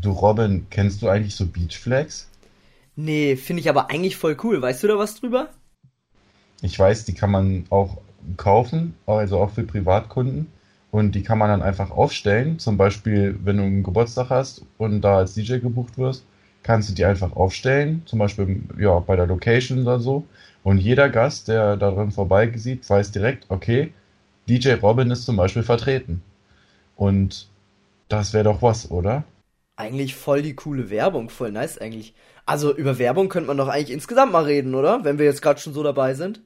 Du Robin, kennst du eigentlich so Beachflags? Nee, finde ich aber eigentlich voll cool. Weißt du da was drüber? Ich weiß, die kann man auch kaufen, also auch für Privatkunden. Und die kann man dann einfach aufstellen. Zum Beispiel, wenn du einen Geburtstag hast und da als DJ gebucht wirst, kannst du die einfach aufstellen. Zum Beispiel ja, bei der Location oder so. Und jeder Gast, der darin vorbeisieht, weiß direkt, okay, DJ Robin ist zum Beispiel vertreten. Und das wäre doch was, oder? Eigentlich voll die coole Werbung, voll nice eigentlich. Also über Werbung könnte man doch eigentlich insgesamt mal reden, oder? Wenn wir jetzt gerade schon so dabei sind.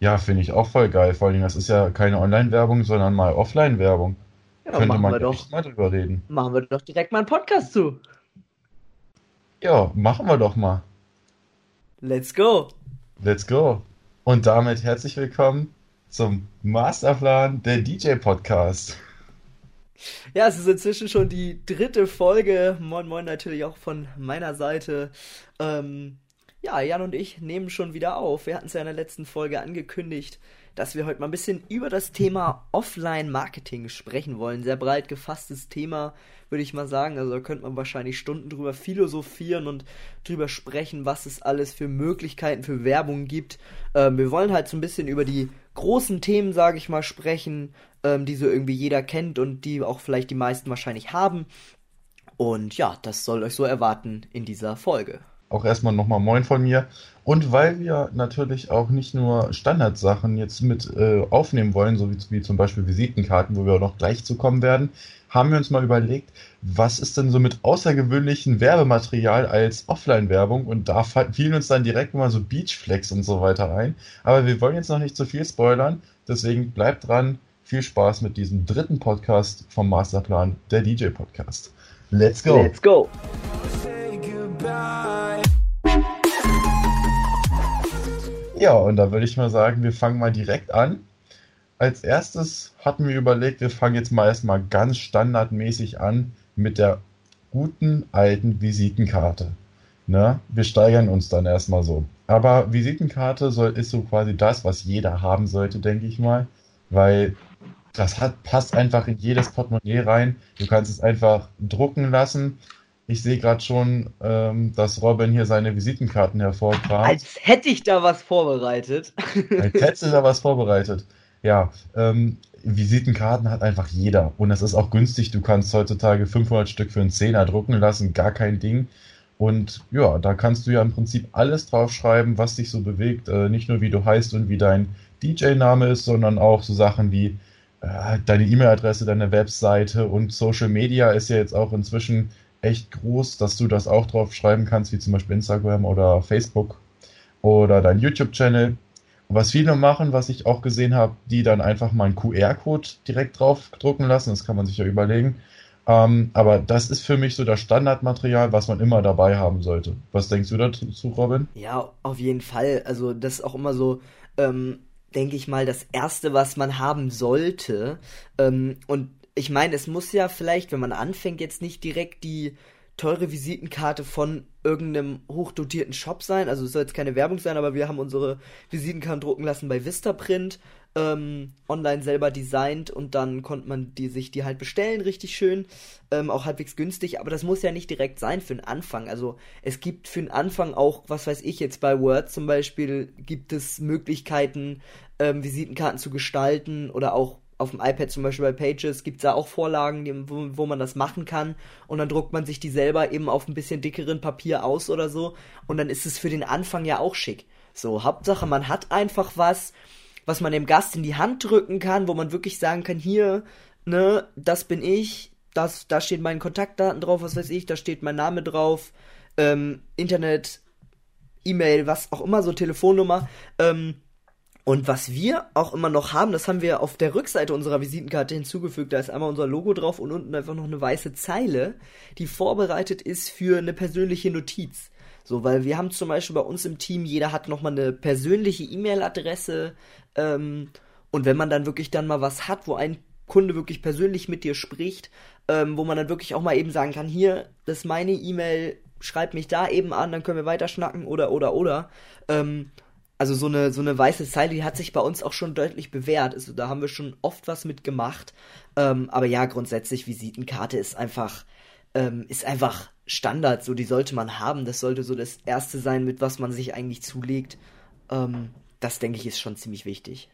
Ja, finde ich auch voll geil. Vor allem, das ist ja keine Online-Werbung, sondern mal Offline-Werbung. Ja, Könnte machen man wir doch. mal drüber reden. Machen wir doch direkt mal einen Podcast zu. Ja, machen wir doch mal. Let's go. Let's go. Und damit herzlich willkommen zum Masterplan der DJ-Podcast. Ja, es ist inzwischen schon die dritte Folge. Moin Moin natürlich auch von meiner Seite. Ähm, ja, Jan und ich nehmen schon wieder auf. Wir hatten es ja in der letzten Folge angekündigt, dass wir heute mal ein bisschen über das Thema Offline-Marketing sprechen wollen. Sehr breit gefasstes Thema, würde ich mal sagen. Also da könnte man wahrscheinlich Stunden drüber philosophieren und drüber sprechen, was es alles für Möglichkeiten für Werbung gibt. Ähm, wir wollen halt so ein bisschen über die großen Themen, sage ich mal, sprechen, ähm, die so irgendwie jeder kennt und die auch vielleicht die meisten wahrscheinlich haben. Und ja, das soll euch so erwarten in dieser Folge. Auch erstmal nochmal Moin von mir. Und weil wir natürlich auch nicht nur Standardsachen jetzt mit äh, aufnehmen wollen, so wie, wie zum Beispiel Visitenkarten, wo wir auch noch gleich zu kommen werden, haben wir uns mal überlegt, was ist denn so mit außergewöhnlichem Werbematerial als Offline-Werbung? Und da fielen uns dann direkt mal so Beachflex und so weiter ein. Aber wir wollen jetzt noch nicht zu viel spoilern, deswegen bleibt dran. Viel Spaß mit diesem dritten Podcast vom Masterplan, der DJ-Podcast. Let's go! Let's go. Ja, und da würde ich mal sagen, wir fangen mal direkt an. Als erstes hatten wir überlegt, wir fangen jetzt mal erstmal ganz standardmäßig an mit der guten alten Visitenkarte. Ne? Wir steigern uns dann erstmal so. Aber Visitenkarte soll, ist so quasi das, was jeder haben sollte, denke ich mal. Weil das hat, passt einfach in jedes Portemonnaie rein. Du kannst es einfach drucken lassen. Ich sehe gerade schon, ähm, dass Robin hier seine Visitenkarten hervorkramt. Als hätte ich da was vorbereitet. Als hättest du da was vorbereitet. Ja, ähm, Visitenkarten hat einfach jeder. Und das ist auch günstig. Du kannst heutzutage 500 Stück für einen Zehner drucken lassen, gar kein Ding. Und ja, da kannst du ja im Prinzip alles draufschreiben, was dich so bewegt. Äh, nicht nur wie du heißt und wie dein DJ-Name ist, sondern auch so Sachen wie äh, deine E-Mail-Adresse, deine Webseite und Social Media ist ja jetzt auch inzwischen echt groß, dass du das auch draufschreiben kannst, wie zum Beispiel Instagram oder Facebook oder dein YouTube-Channel. Was viele machen, was ich auch gesehen habe, die dann einfach mal einen QR-Code direkt drauf drucken lassen, das kann man sich ja überlegen. Ähm, aber das ist für mich so das Standardmaterial, was man immer dabei haben sollte. Was denkst du dazu, Robin? Ja, auf jeden Fall. Also das ist auch immer so, ähm, denke ich mal, das Erste, was man haben sollte. Ähm, und ich meine, es muss ja vielleicht, wenn man anfängt, jetzt nicht direkt die teure Visitenkarte von irgendeinem hochdotierten Shop sein. Also es soll jetzt keine Werbung sein, aber wir haben unsere Visitenkarten drucken lassen bei Vistaprint, ähm, online selber designt und dann konnte man die sich die halt bestellen, richtig schön, ähm, auch halbwegs günstig, aber das muss ja nicht direkt sein für den Anfang. Also es gibt für den Anfang auch, was weiß ich jetzt bei Word zum Beispiel, gibt es Möglichkeiten, ähm, Visitenkarten zu gestalten oder auch auf dem iPad zum Beispiel bei Pages gibt es da auch Vorlagen, die, wo, wo man das machen kann. Und dann druckt man sich die selber eben auf ein bisschen dickeren Papier aus oder so. Und dann ist es für den Anfang ja auch schick. So, Hauptsache man hat einfach was, was man dem Gast in die Hand drücken kann, wo man wirklich sagen kann, hier, ne, das bin ich, das, da stehen meine Kontaktdaten drauf, was weiß ich, da steht mein Name drauf, ähm, Internet, E-Mail, was auch immer, so Telefonnummer, ähm, und was wir auch immer noch haben, das haben wir auf der Rückseite unserer Visitenkarte hinzugefügt. Da ist einmal unser Logo drauf und unten einfach noch eine weiße Zeile, die vorbereitet ist für eine persönliche Notiz. So, weil wir haben zum Beispiel bei uns im Team, jeder hat nochmal eine persönliche E-Mail-Adresse. Ähm, und wenn man dann wirklich dann mal was hat, wo ein Kunde wirklich persönlich mit dir spricht, ähm, wo man dann wirklich auch mal eben sagen kann, hier, das ist meine E-Mail, schreib mich da eben an, dann können wir weiter schnacken oder oder oder. Ähm, also so eine, so eine weiße Zeile, die hat sich bei uns auch schon deutlich bewährt. Also da haben wir schon oft was mit gemacht. Ähm, aber ja, grundsätzlich, Visitenkarte ist einfach ähm, ist einfach Standard, so die sollte man haben. Das sollte so das Erste sein, mit was man sich eigentlich zulegt. Ähm, das denke ich ist schon ziemlich wichtig.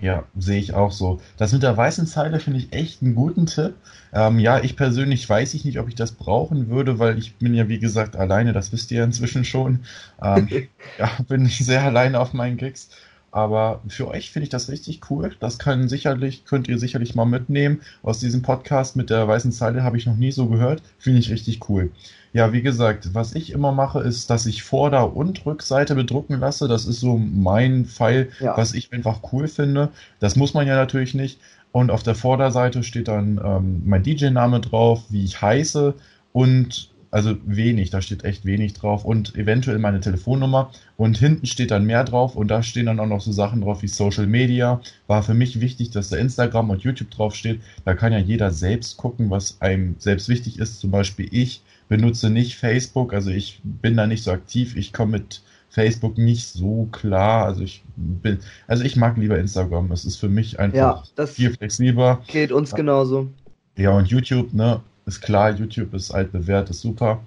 Ja, sehe ich auch so. Das mit der weißen Zeile finde ich echt einen guten Tipp. Ähm, ja, ich persönlich weiß ich nicht, ob ich das brauchen würde, weil ich bin ja, wie gesagt, alleine, das wisst ihr ja inzwischen schon. Ähm, ja, bin ich sehr alleine auf meinen Gigs. Aber für euch finde ich das richtig cool. Das kann sicherlich, könnt ihr sicherlich mal mitnehmen. Aus diesem Podcast mit der weißen Zeile habe ich noch nie so gehört. Finde ich richtig cool. Ja, wie gesagt, was ich immer mache, ist, dass ich Vorder- und Rückseite bedrucken lasse. Das ist so mein Pfeil, Ja. was ich einfach cool finde. Das muss man ja natürlich nicht. Und auf der Vorderseite steht dann ähm, mein DJ-Name drauf, wie ich heiße und also wenig, da steht echt wenig drauf und eventuell meine Telefonnummer und hinten steht dann mehr drauf und da stehen dann auch noch so Sachen drauf wie Social Media. War für mich wichtig, dass da Instagram und YouTube drauf steht. Da kann ja jeder selbst gucken, was einem selbst wichtig ist. Zum Beispiel ich benutze nicht Facebook, also ich bin da nicht so aktiv. Ich komme mit Facebook nicht so klar. Also ich bin, also ich mag lieber Instagram. Es ist für mich einfach Ja, das viel flexibler. geht uns genauso. Ja, und YouTube, ne, ist klar, YouTube ist altbewährt, ist super.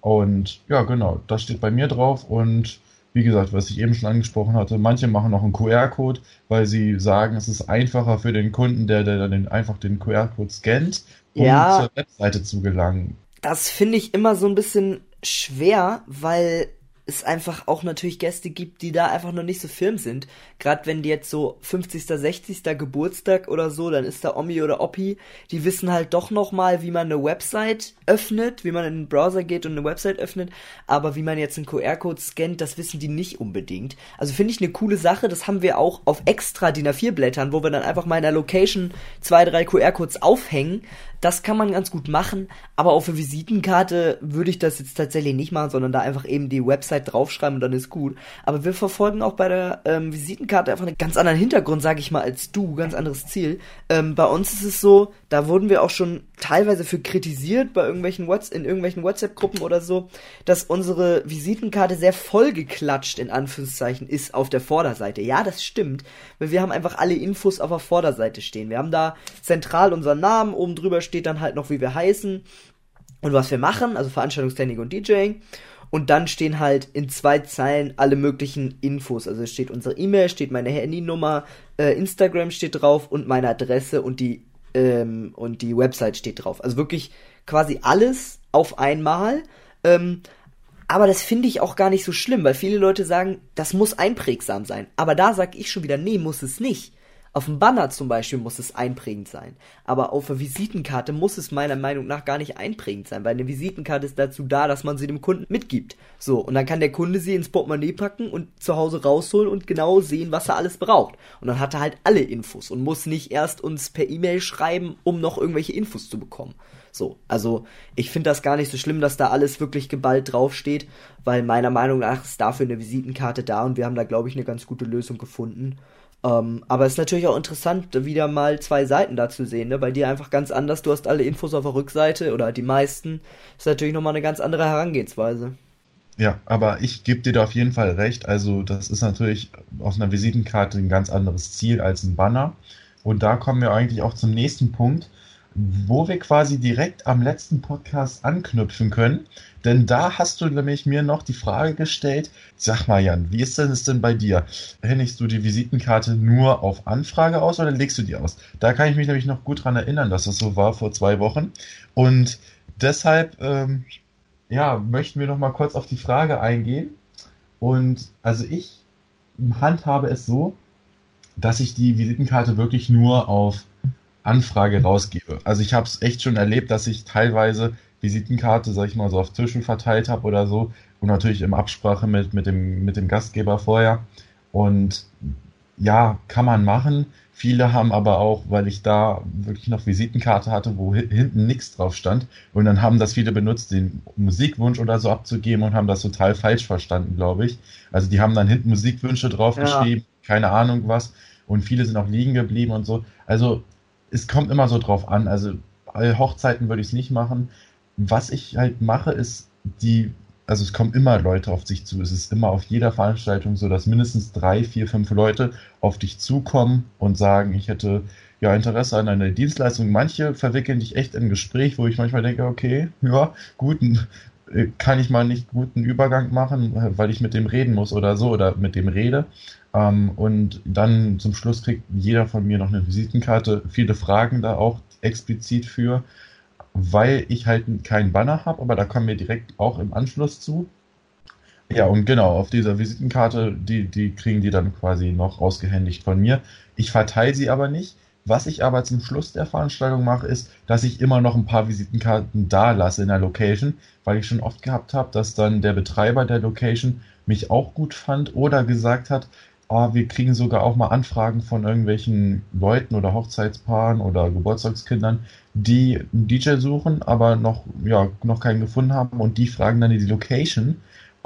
Und ja, genau, das steht bei mir drauf. Und wie gesagt, was ich eben schon angesprochen hatte, manche machen noch einen QR-Code, weil sie sagen, es ist einfacher für den Kunden, der, der dann einfach den QR-Code scannt, um Ja. zur Webseite zu gelangen. Das finde ich immer so ein bisschen schwer, weil es einfach auch natürlich Gäste gibt, die da einfach noch nicht so firm sind. Gerade wenn die jetzt so 50., 60. Geburtstag oder so, dann ist da Omi oder Oppi, die wissen halt doch noch mal, wie man eine Website öffnet, wie man in den Browser geht und eine Website öffnet, aber wie man jetzt einen QR-Code scannt, das wissen die nicht unbedingt. Also finde ich eine coole Sache, das haben wir auch auf extra DIN A4 Blättern, wo wir dann einfach mal in der Location zwei, drei QR-Codes aufhängen. Das kann man ganz gut machen, aber auf eine Visitenkarte würde ich das jetzt tatsächlich nicht machen, sondern da einfach eben die Website draufschreiben und dann ist gut. Aber wir verfolgen auch bei der ähm, Visitenkarte einfach einen ganz anderen Hintergrund, sage ich mal, als du, ganz anderes Ziel. Ähm, bei uns ist es so, da wurden wir auch schon teilweise für kritisiert bei irgendwelchen Whats in irgendwelchen WhatsApp-Gruppen oder so, dass unsere Visitenkarte sehr vollgeklatscht in Anführungszeichen ist auf der Vorderseite. Ja, das stimmt, weil wir haben einfach alle Infos auf der Vorderseite stehen. Wir haben da zentral unseren Namen, oben drüber steht dann halt noch, wie wir heißen und was wir machen, also Veranstaltungstechnik und DJing. Und dann stehen halt in zwei Zeilen alle möglichen Infos. Also steht unsere E-Mail, steht meine Handynummer, äh, Instagram steht drauf und meine Adresse und die ähm, und die Website steht drauf. Also wirklich quasi alles auf einmal. Ähm, aber das finde ich auch gar nicht so schlimm, weil viele Leute sagen, das muss einprägsam sein. Aber da sag ich schon wieder, nee, muss es nicht. Auf dem Banner zum Beispiel muss es einprägend sein. Aber auf der Visitenkarte muss es meiner Meinung nach gar nicht einprägend sein, weil eine Visitenkarte ist dazu da, dass man sie dem Kunden mitgibt. So, und dann kann der Kunde sie ins Portemonnaie packen und zu Hause rausholen und genau sehen, was er alles braucht. Und dann hat er halt alle Infos und muss nicht erst uns per E-Mail schreiben, um noch irgendwelche Infos zu bekommen. So, also ich finde das gar nicht so schlimm, dass da alles wirklich geballt draufsteht, weil meiner Meinung nach ist dafür eine Visitenkarte da und wir haben da, glaube ich, eine ganz gute Lösung gefunden. Ähm, aber es ist natürlich auch interessant, wieder mal zwei Seiten da zu sehen, ne? Bei dir einfach ganz anders, du hast alle Infos auf der Rückseite oder die meisten. Ist natürlich nochmal eine ganz andere Herangehensweise. Ja, aber ich gebe dir da auf jeden Fall recht. Also, das ist natürlich auf einer Visitenkarte ein ganz anderes Ziel als ein Banner. Und da kommen wir eigentlich auch zum nächsten Punkt, wo wir quasi direkt am letzten Podcast anknüpfen können. Denn da hast du nämlich mir noch die Frage gestellt, sag mal Jan, wie ist denn es denn bei dir? Hängst du die Visitenkarte nur auf Anfrage aus oder legst du die aus? Da kann ich mich nämlich noch gut dran erinnern, dass das so war vor zwei Wochen. Und deshalb, ähm, ja, möchten wir noch mal kurz auf die Frage eingehen. Und also ich handhabe es so, dass ich die Visitenkarte wirklich nur auf Anfrage rausgebe. Also ich habe es echt schon erlebt, dass ich teilweise Visitenkarte, sag ich mal, so auf Tischen verteilt habe oder so und natürlich in Absprache mit, mit, dem, mit dem Gastgeber vorher. Und ja, kann man machen. Viele haben aber auch, weil ich da wirklich noch Visitenkarte hatte, wo hi- hinten nichts drauf stand. Und dann haben das viele benutzt, den Musikwunsch oder so abzugeben und haben das total falsch verstanden, glaube ich. Also die haben dann hinten Musikwünsche draufgeschrieben, keine Ahnung was. Und viele sind auch liegen geblieben und so. Also es kommt immer so drauf an. Also Hochzeiten würde ich es nicht machen. Was ich halt mache, ist die, also es kommen immer Leute auf dich zu. Es ist immer auf jeder Veranstaltung so, dass mindestens drei, vier, fünf Leute auf dich zukommen und sagen, ich hätte ja, Interesse an einer Dienstleistung. Manche verwickeln dich echt in Gespräch, wo ich manchmal denke, okay, ja, gut, äh, kann ich mal nicht guten Übergang machen, weil ich mit dem reden muss oder so oder mit dem rede. Ähm, und dann zum Schluss kriegt jeder von mir noch eine Visitenkarte, viele Fragen da auch explizit für, weil ich halt keinen Banner habe, aber da kommen wir direkt auch im Anschluss zu. Ja, und genau, auf dieser Visitenkarte, die, die kriegen die dann quasi noch ausgehändigt von mir. Ich verteile sie aber nicht. Was ich aber zum Schluss der Veranstaltung mache, ist, dass ich immer noch ein paar Visitenkarten da lasse in der Location, weil ich schon oft gehabt habe, dass dann der Betreiber der Location mich auch gut fand oder gesagt hat, oh, wir kriegen sogar auch mal Anfragen von irgendwelchen Leuten oder Hochzeitspaaren oder Geburtstagskindern, die einen DJ suchen, aber noch, ja, noch keinen gefunden haben und die fragen dann in die Location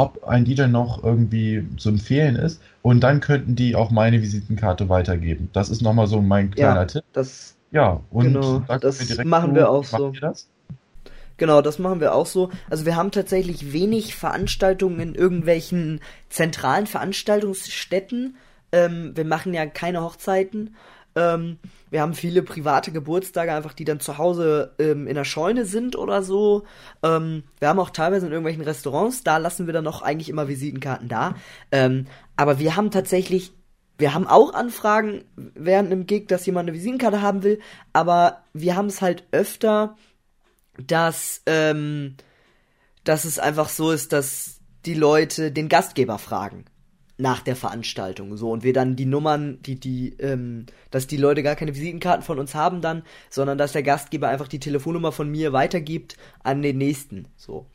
ob ein DJ noch irgendwie zu empfehlen ist und dann könnten die auch meine Visitenkarte weitergeben. Das ist nochmal so mein kleiner ja, Tipp. Das, ja, und genau, da das wir machen wir auch so. ihr das? Genau, das machen wir auch so. Also wir haben tatsächlich wenig Veranstaltungen in irgendwelchen zentralen Veranstaltungsstätten. Ähm, wir machen ja keine Hochzeiten. Ähm, wir haben viele private Geburtstage, einfach die dann zu Hause ähm, in der Scheune sind oder so. Ähm, wir haben auch teilweise in irgendwelchen Restaurants, da lassen wir dann noch eigentlich immer Visitenkarten da. Ähm, aber wir haben tatsächlich, wir haben auch Anfragen während einem Gig, dass jemand eine Visitenkarte haben will, aber wir haben es halt öfter, dass, ähm, dass es einfach so ist, dass die Leute den Gastgeber fragen nach der Veranstaltung so und wir dann die Nummern, die die ähm, dass die Leute gar keine Visitenkarten von uns haben dann, sondern dass der Gastgeber einfach die Telefonnummer von mir weitergibt an den nächsten so.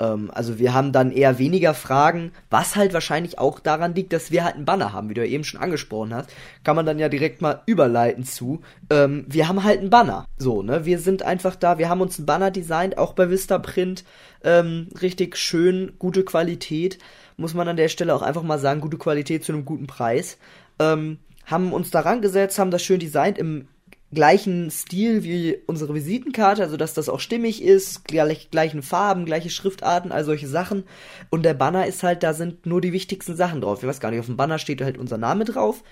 Ähm, also wir haben dann eher weniger Fragen, was halt wahrscheinlich auch daran liegt, dass wir halt einen Banner haben, wie du ja eben schon angesprochen hast, kann man dann ja direkt mal überleiten zu. Ähm, wir haben halt einen Banner, so ne, wir sind einfach da, wir haben uns einen Banner designt, auch bei Vistaprint, ähm, richtig schön, gute Qualität muss man an der Stelle auch einfach mal sagen, gute Qualität zu einem guten Preis. Ähm, haben uns daran gesetzt, haben das schön designt im gleichen Stil wie unsere Visitenkarte, also dass das auch stimmig ist, gleich, gleichen Farben, gleiche Schriftarten, all solche Sachen. Und der Banner ist halt, da sind nur die wichtigsten Sachen drauf. Ich weiß gar nicht, auf dem Banner steht halt unser Name drauf.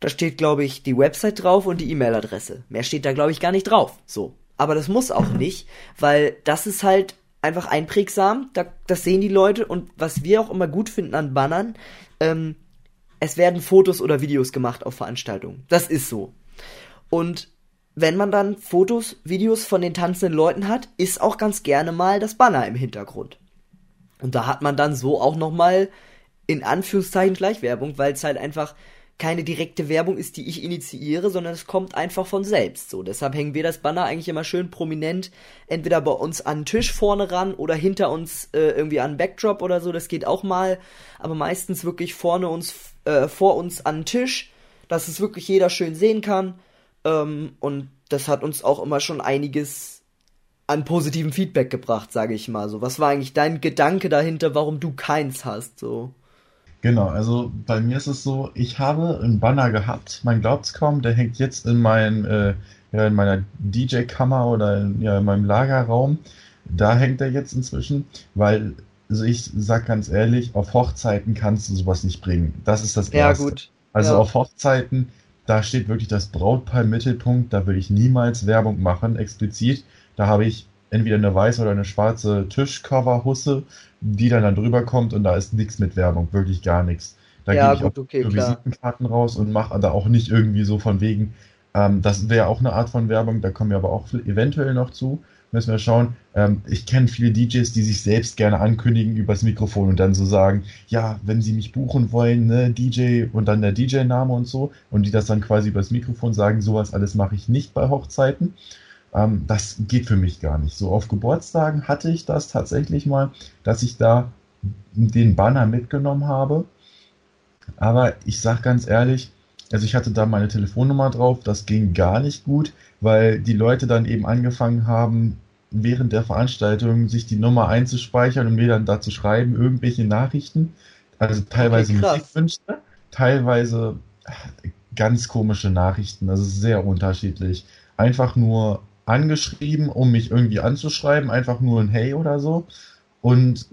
Da steht, glaube ich, die Website drauf und die E-Mail-Adresse. Mehr steht da, glaube ich, gar nicht drauf. So. Aber das muss auch nicht, weil das ist halt einfach einprägsam. Da, das sehen die Leute und was wir auch immer gut finden an Bannern, ähm, es werden Fotos oder Videos gemacht auf Veranstaltungen. Das ist so. Und wenn man dann Fotos, Videos von den tanzenden Leuten hat, ist auch ganz gerne mal das Banner im Hintergrund. Und da hat man dann so auch noch mal in Anführungszeichen Schleichwerbung, weil es halt einfach keine direkte Werbung ist, die ich initiiere, sondern es kommt einfach von selbst. So, deshalb hängen wir das Banner eigentlich immer schön prominent entweder bei uns an den Tisch vorne ran oder hinter uns äh, irgendwie an Backdrop oder so. Das geht auch mal, aber meistens wirklich vorne uns äh, vor uns an den Tisch, dass es wirklich jeder schön sehen kann. Ähm, und das hat uns auch immer schon einiges an positivem Feedback gebracht, sage ich mal. So, was war eigentlich dein Gedanke dahinter, warum du keins hast? So. Genau, also bei mir ist es so, ich habe einen Banner gehabt, man glaubt es kaum, der hängt jetzt in, mein, äh, ja, in meiner DJ-Kammer oder in, ja, in meinem Lagerraum. Da hängt er jetzt inzwischen, weil, also ich sag ganz ehrlich, auf Hochzeiten kannst du sowas nicht bringen. Das ist das Ja, Erste. gut. Also Ja. auf Hochzeiten, da steht wirklich das Brautpaar im Mittelpunkt, da will ich niemals Werbung machen, explizit. Da habe ich entweder eine weiße oder eine schwarze Tischcover-Husse, die dann, dann drüber kommt und da ist nichts mit Werbung, wirklich gar nichts. Da Ja, gebe ich gut, auch okay. Visitenkarten raus und mache da auch nicht irgendwie so von wegen, ähm, das wäre auch eine Art von Werbung, da kommen wir aber auch eventuell noch zu. Müssen wir schauen. Ähm, ich kenne viele DJs, die sich selbst gerne ankündigen übers Mikrofon und dann so sagen, ja, wenn sie mich buchen wollen, ne, DJ und dann der DJ-Name und so und die das dann quasi übers Mikrofon sagen, sowas alles mache ich nicht bei Hochzeiten. Ähm, das geht für mich gar nicht. So auf Geburtstagen hatte ich das tatsächlich mal, dass ich da den Banner mitgenommen habe. Aber ich sag ganz ehrlich, also ich hatte da meine Telefonnummer drauf, das ging gar nicht gut, weil die Leute dann eben angefangen haben, während der Veranstaltung sich die Nummer einzuspeichern und mir dann da zu schreiben, irgendwelche Nachrichten. Also teilweise Okay. Musikwünsche, teilweise äh, ganz komische Nachrichten, das ist sehr unterschiedlich. Einfach nur angeschrieben, um mich irgendwie anzuschreiben, einfach nur ein Hey oder so. Und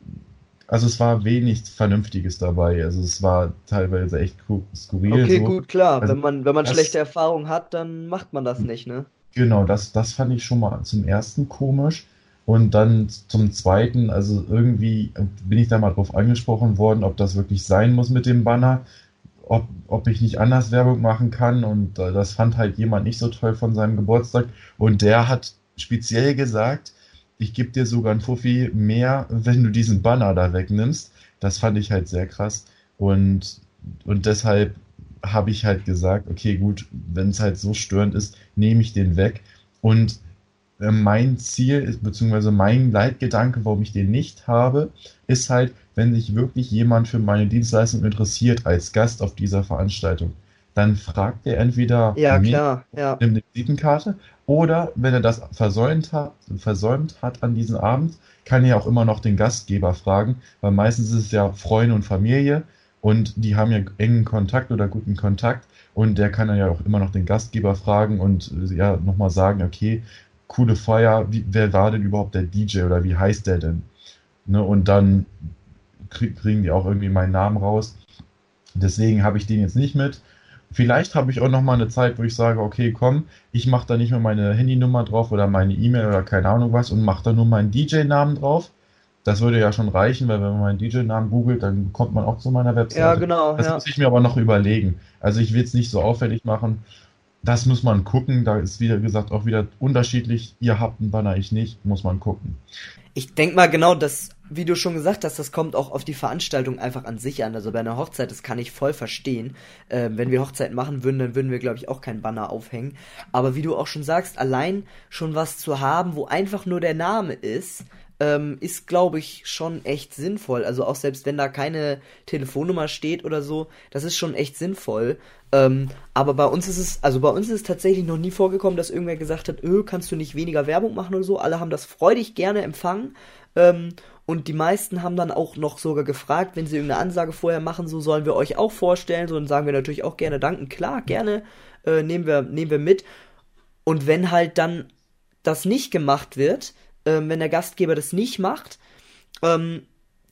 also es war wenig Vernünftiges dabei. Also es war teilweise echt skurril. Okay, so. gut, klar. Also wenn man, wenn man schlechte Erfahrungen hat, dann macht man das nicht, ne? Genau, das, das fand ich schon mal zum ersten komisch. Und dann zum zweiten, also irgendwie bin ich da mal drauf angesprochen worden, ob das wirklich sein muss mit dem Banner, ob, ob ich nicht anders Werbung machen kann. Und äh, das fand halt jemand nicht so toll von seinem Geburtstag. Und der hat speziell gesagt, ich gebe dir sogar ein Fuffi mehr, wenn du diesen Banner da wegnimmst. Das fand ich halt sehr krass. Und, und deshalb habe ich halt gesagt, okay, gut, wenn es halt so störend ist, nehme ich den weg. Und äh, mein Ziel ist, beziehungsweise mein Leitgedanke, warum ich den nicht habe, ist halt, wenn sich wirklich jemand für meine Dienstleistung interessiert als Gast auf dieser Veranstaltung, dann fragt er entweder Ja, mich, klar, ja. eine Visitenkarte oder wenn er das versäumt hat, versäumt hat an diesem Abend, kann er auch immer noch den Gastgeber fragen, weil meistens ist es ja Freunde und Familie und die haben ja engen Kontakt oder guten Kontakt und der kann dann ja auch immer noch den Gastgeber fragen und äh, ja nochmal sagen, okay, coole Feier, wie, wer war denn überhaupt der DJ oder wie heißt der denn? Ne, und dann krieg, kriegen die auch irgendwie meinen Namen raus. Deswegen habe ich den jetzt nicht mit. Vielleicht habe ich auch noch mal eine Zeit, wo ich sage, okay, komm, ich mache da nicht mehr meine Handynummer drauf oder meine E-Mail oder keine Ahnung was und mache da nur meinen DJ-Namen drauf. Das würde ja schon reichen, weil wenn man meinen DJ-Namen googelt, dann kommt man auch zu meiner Webseite. Ja, genau, Das ja. muss ich mir aber noch überlegen. Also ich will es nicht so auffällig machen. Das muss man gucken. Da ist wieder gesagt auch wieder unterschiedlich. Ihr habt einen Banner, ich nicht. Muss man gucken. Ich denk mal genau, das, wie du schon gesagt hast, das kommt auch auf die Veranstaltung einfach an sich an. Also bei einer Hochzeit, das kann ich voll verstehen. Ähm, wenn wir Hochzeiten machen würden, dann würden wir, glaube ich, auch keinen Banner aufhängen. Aber wie du auch schon sagst, allein schon was zu haben, wo einfach nur der Name ist, ähm, ist, glaube ich, schon echt sinnvoll. Also auch selbst wenn da keine Telefonnummer steht oder so, das ist schon echt sinnvoll. Ähm, aber bei uns ist es, also bei uns ist es tatsächlich noch nie vorgekommen, dass irgendwer gesagt hat, öh, kannst du nicht weniger Werbung machen oder so. Alle haben das freudig gerne empfangen. Ähm, und die meisten haben dann auch noch sogar gefragt, wenn sie irgendeine Ansage vorher machen, so sollen wir euch auch vorstellen. So, dann sagen wir natürlich auch gerne danken. Klar, gerne, äh, nehmen wir, nehmen wir mit. Und wenn halt dann das nicht gemacht wird, ähm, wenn der Gastgeber das nicht macht, ähm,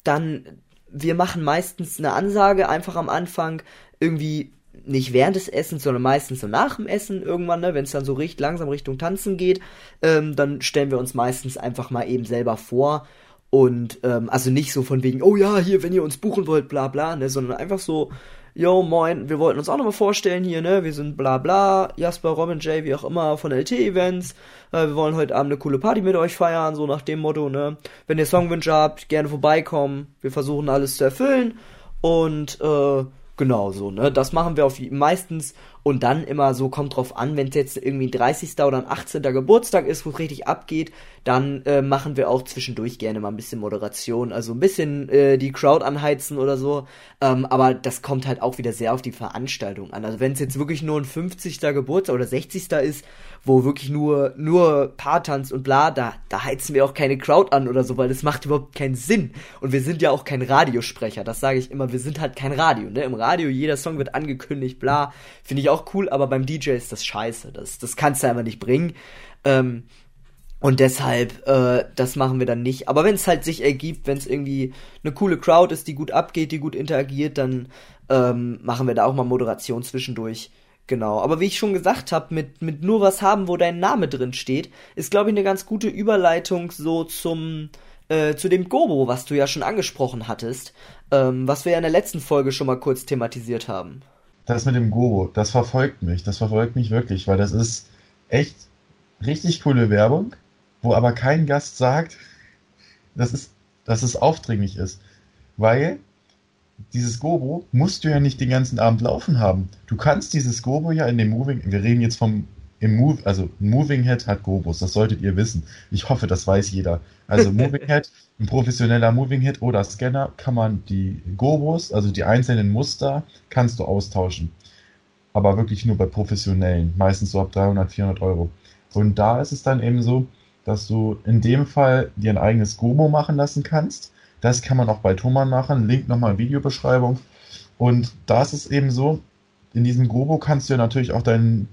dann wir machen meistens eine Ansage einfach am Anfang irgendwie nicht während des Essens, sondern meistens so nach dem Essen irgendwann, ne, wenn es dann so richt, langsam Richtung Tanzen geht, ähm, dann stellen wir uns meistens einfach mal eben selber vor und ähm, also nicht so von wegen, oh ja, hier, wenn ihr uns buchen wollt, bla bla, ne, sondern einfach so, yo, moin, wir wollten uns auch nochmal vorstellen hier, ne, wir sind bla bla, Jasper, Robin, Jay, wie auch immer, von LT Events, äh, wir wollen heute Abend eine coole Party mit euch feiern, so nach dem Motto, ne, wenn ihr Songwünsche habt, gerne vorbeikommen, wir versuchen alles zu erfüllen. Und, äh, Genau so, ne? Das machen wir auf meistens und dann immer so, kommt drauf an, wenn es jetzt irgendwie ein 30. oder ein 18. Geburtstag ist, wo es richtig abgeht, dann äh, machen wir auch zwischendurch gerne mal ein bisschen Moderation, also ein bisschen äh, die Crowd anheizen oder so. Ähm, aber das kommt halt auch wieder sehr auf die Veranstaltung an. Also wenn es jetzt wirklich nur ein 50. Geburtstag oder 60. ist, wo wirklich nur, nur Paartanz und bla, da, da heizen wir auch keine Crowd an oder so, weil das macht überhaupt keinen Sinn. Und wir sind ja auch kein Radiosprecher, das sage ich immer, wir sind halt kein Radio, ne? Im Radio, jeder Song wird angekündigt, bla. Finde ich auch cool, aber beim DJ ist das scheiße. Das, das kannst du einfach nicht bringen. Ähm, und deshalb, äh, das machen wir dann nicht. Aber wenn es halt sich ergibt, wenn es irgendwie eine coole Crowd ist, die gut abgeht, die gut interagiert, dann ähm, machen wir da auch mal Moderation zwischendurch. Genau. Aber wie ich schon gesagt habe, mit, mit nur was haben, wo dein Name drin steht, ist, glaube ich, eine ganz gute Überleitung so zum, äh, zu dem Gobo, was du ja schon angesprochen hattest, ähm, was wir ja in der letzten Folge schon mal kurz thematisiert haben. Das mit dem Gobo, das verfolgt mich. Das verfolgt mich wirklich, weil das ist echt richtig coole Werbung, wo aber kein Gast sagt, dass es, dass es aufdringlich ist. Weil dieses Gobo musst du ja nicht den ganzen Abend laufen haben. Du kannst dieses Gobo ja in dem Moving, wir reden jetzt vom im Move, also Moving Head hat Gobos, das solltet ihr wissen. Ich hoffe, das weiß jeder. Also Moving Head, ein professioneller Moving Head oder Scanner kann man die Gobos, also die einzelnen Muster, kannst du austauschen. Aber wirklich nur bei professionellen, meistens so ab 300, 400 Euro. Und da ist es dann eben so, dass du in dem Fall dir ein eigenes Gobo machen lassen kannst. Das kann man auch bei Thomann machen. Link nochmal in Videobeschreibung. Und da ist es eben so, in diesem Gobo kannst du ja natürlich auch dein,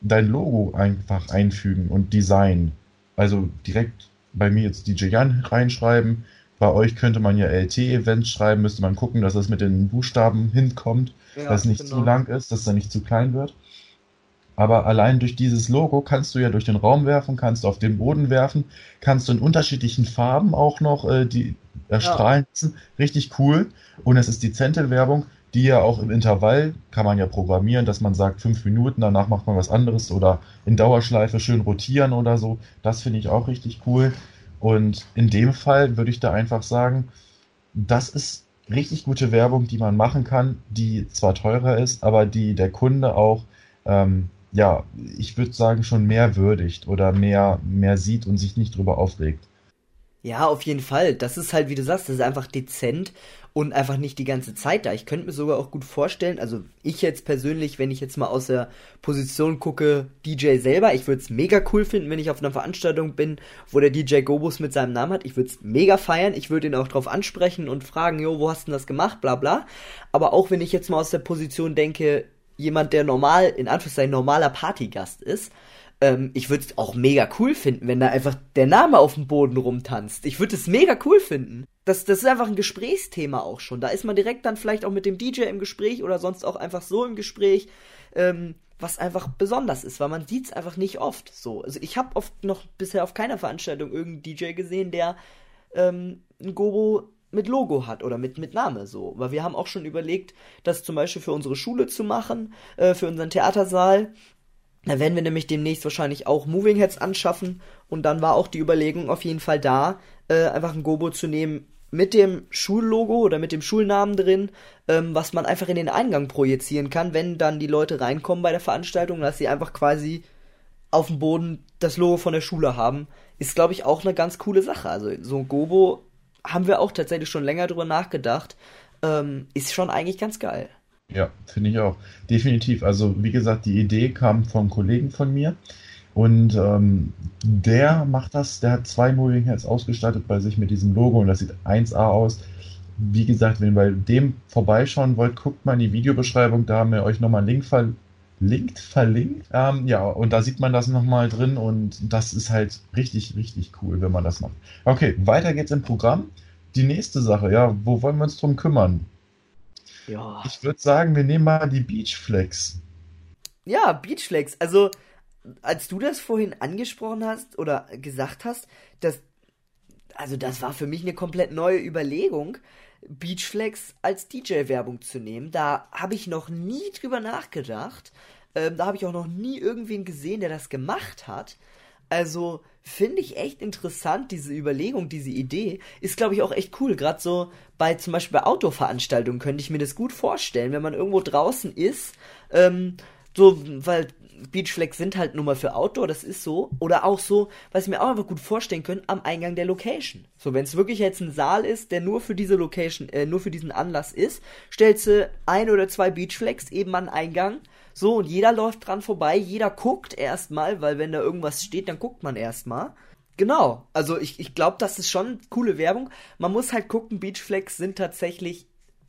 dein Logo einfach einfügen und Design. Also direkt bei mir jetzt DJ Jan reinschreiben, Bei euch könnte man ja LT-Events schreiben, müsste man gucken, dass es mit den Buchstaben hinkommt, Ja, dass es nicht genau. zu lang ist, dass es dann nicht zu klein wird. Aber allein durch dieses Logo kannst du ja durch den Raum werfen, kannst du auf den Boden werfen, kannst du in unterschiedlichen Farben auch noch äh, die erstrahlen lassen. Richtig cool. Und es ist dezente Werbung, die ja auch im Intervall kann man ja programmieren, dass man sagt, fünf Minuten, danach macht man was anderes oder in Dauerschleife schön rotieren oder so. Das finde ich auch richtig cool. Und in dem Fall würde ich da einfach sagen, das ist richtig gute Werbung, die man machen kann, die zwar teurer ist, aber die der Kunde auch, ähm, ja, ich würde sagen, schon mehr würdigt oder mehr, mehr sieht und sich nicht drüber aufregt. Ja, auf jeden Fall. Das ist halt, wie du sagst, das ist einfach dezent und einfach nicht die ganze Zeit da. Ich könnte mir sogar auch gut vorstellen, also ich jetzt persönlich, wenn ich jetzt mal aus der Position gucke, DJ selber, ich würde es mega cool finden, wenn ich auf einer Veranstaltung bin, wo der DJ Gobus mit seinem Namen hat. Ich würde es mega feiern. Ich würde ihn auch drauf ansprechen und fragen, jo, wo hast du denn das gemacht, bla bla. Aber auch wenn ich jetzt mal aus der Position denke, jemand, der normal, in Anführungszeichen, normaler Partygast ist, ähm, ich würde es auch mega cool finden, wenn da einfach der Name auf dem Boden rumtanzt. Ich würde es mega cool finden. Das, das ist einfach ein Gesprächsthema auch schon. Da ist man direkt dann vielleicht auch mit dem DJ im Gespräch oder sonst auch einfach so im Gespräch, ähm, was einfach besonders ist, weil man sieht es einfach nicht oft so. Also ich habe oft noch bisher auf keiner Veranstaltung irgendeinen DJ gesehen, der ähm, ein Gobo mit Logo hat oder mit, mit Name so. Weil wir haben auch schon überlegt, das zum Beispiel für unsere Schule zu machen, äh, für unseren Theatersaal. Da werden wir nämlich demnächst wahrscheinlich auch Moving Heads anschaffen. Und dann war auch die Überlegung auf jeden Fall da, äh, einfach ein Gobo zu nehmen mit dem Schullogo oder mit dem Schulnamen drin, ähm, was man einfach in den Eingang projizieren kann, wenn dann die Leute reinkommen bei der Veranstaltung, dass sie einfach quasi auf dem Boden das Logo von der Schule haben, ist, glaube ich, auch eine ganz coole Sache. Also so ein Gobo haben wir auch tatsächlich schon länger drüber nachgedacht. Ähm, ist schon eigentlich ganz geil. Ja, finde ich auch. Definitiv. Also, wie gesagt, die Idee kam vom Kollegen von mir. Und ähm, der macht das, der hat zwei Moving Heads ausgestattet bei sich mit diesem Logo und das sieht 1A aus. Wie gesagt, wenn ihr bei dem vorbeischauen wollt, guckt mal in die Videobeschreibung, da haben wir euch nochmal einen Link verlinkt, verlinkt. Ähm, ja, und da sieht man das nochmal drin und das ist halt richtig, richtig cool, wenn man das macht. Okay, weiter geht's im Programm. Die nächste Sache, ja, wo wollen wir uns drum kümmern? Ja. Ich würde sagen, wir nehmen mal die Beachflex. Ja, Beachflex. Also, als du das vorhin angesprochen hast oder gesagt hast, das, also das war für mich eine komplett neue Überlegung, Beachflex als DJ-Werbung zu nehmen. Da habe ich noch nie drüber nachgedacht. Ähm, da habe ich auch noch nie irgendwen gesehen, der das gemacht hat. Also finde ich echt interessant, diese Überlegung, diese Idee. Ist, glaube ich, auch echt cool. Gerade so bei zum Beispiel bei Autoveranstaltungen könnte ich mir das gut vorstellen, wenn man irgendwo draußen ist. Ähm, so, weil Beachflex sind halt nur mal für Outdoor, das ist so. Oder auch so, was ich mir auch einfach gut vorstellen könnte, am Eingang der Location. So, wenn es wirklich jetzt ein Saal ist, der nur für diese Location, äh, nur für diesen Anlass ist, stellst du ein oder zwei Beachflex eben an Eingang. So, und jeder läuft dran vorbei, jeder guckt erstmal, weil wenn da irgendwas steht, dann guckt man erstmal. Genau, also ich, ich glaube, das ist schon coole Werbung. Man muss halt gucken, Beachflex sind tatsächlich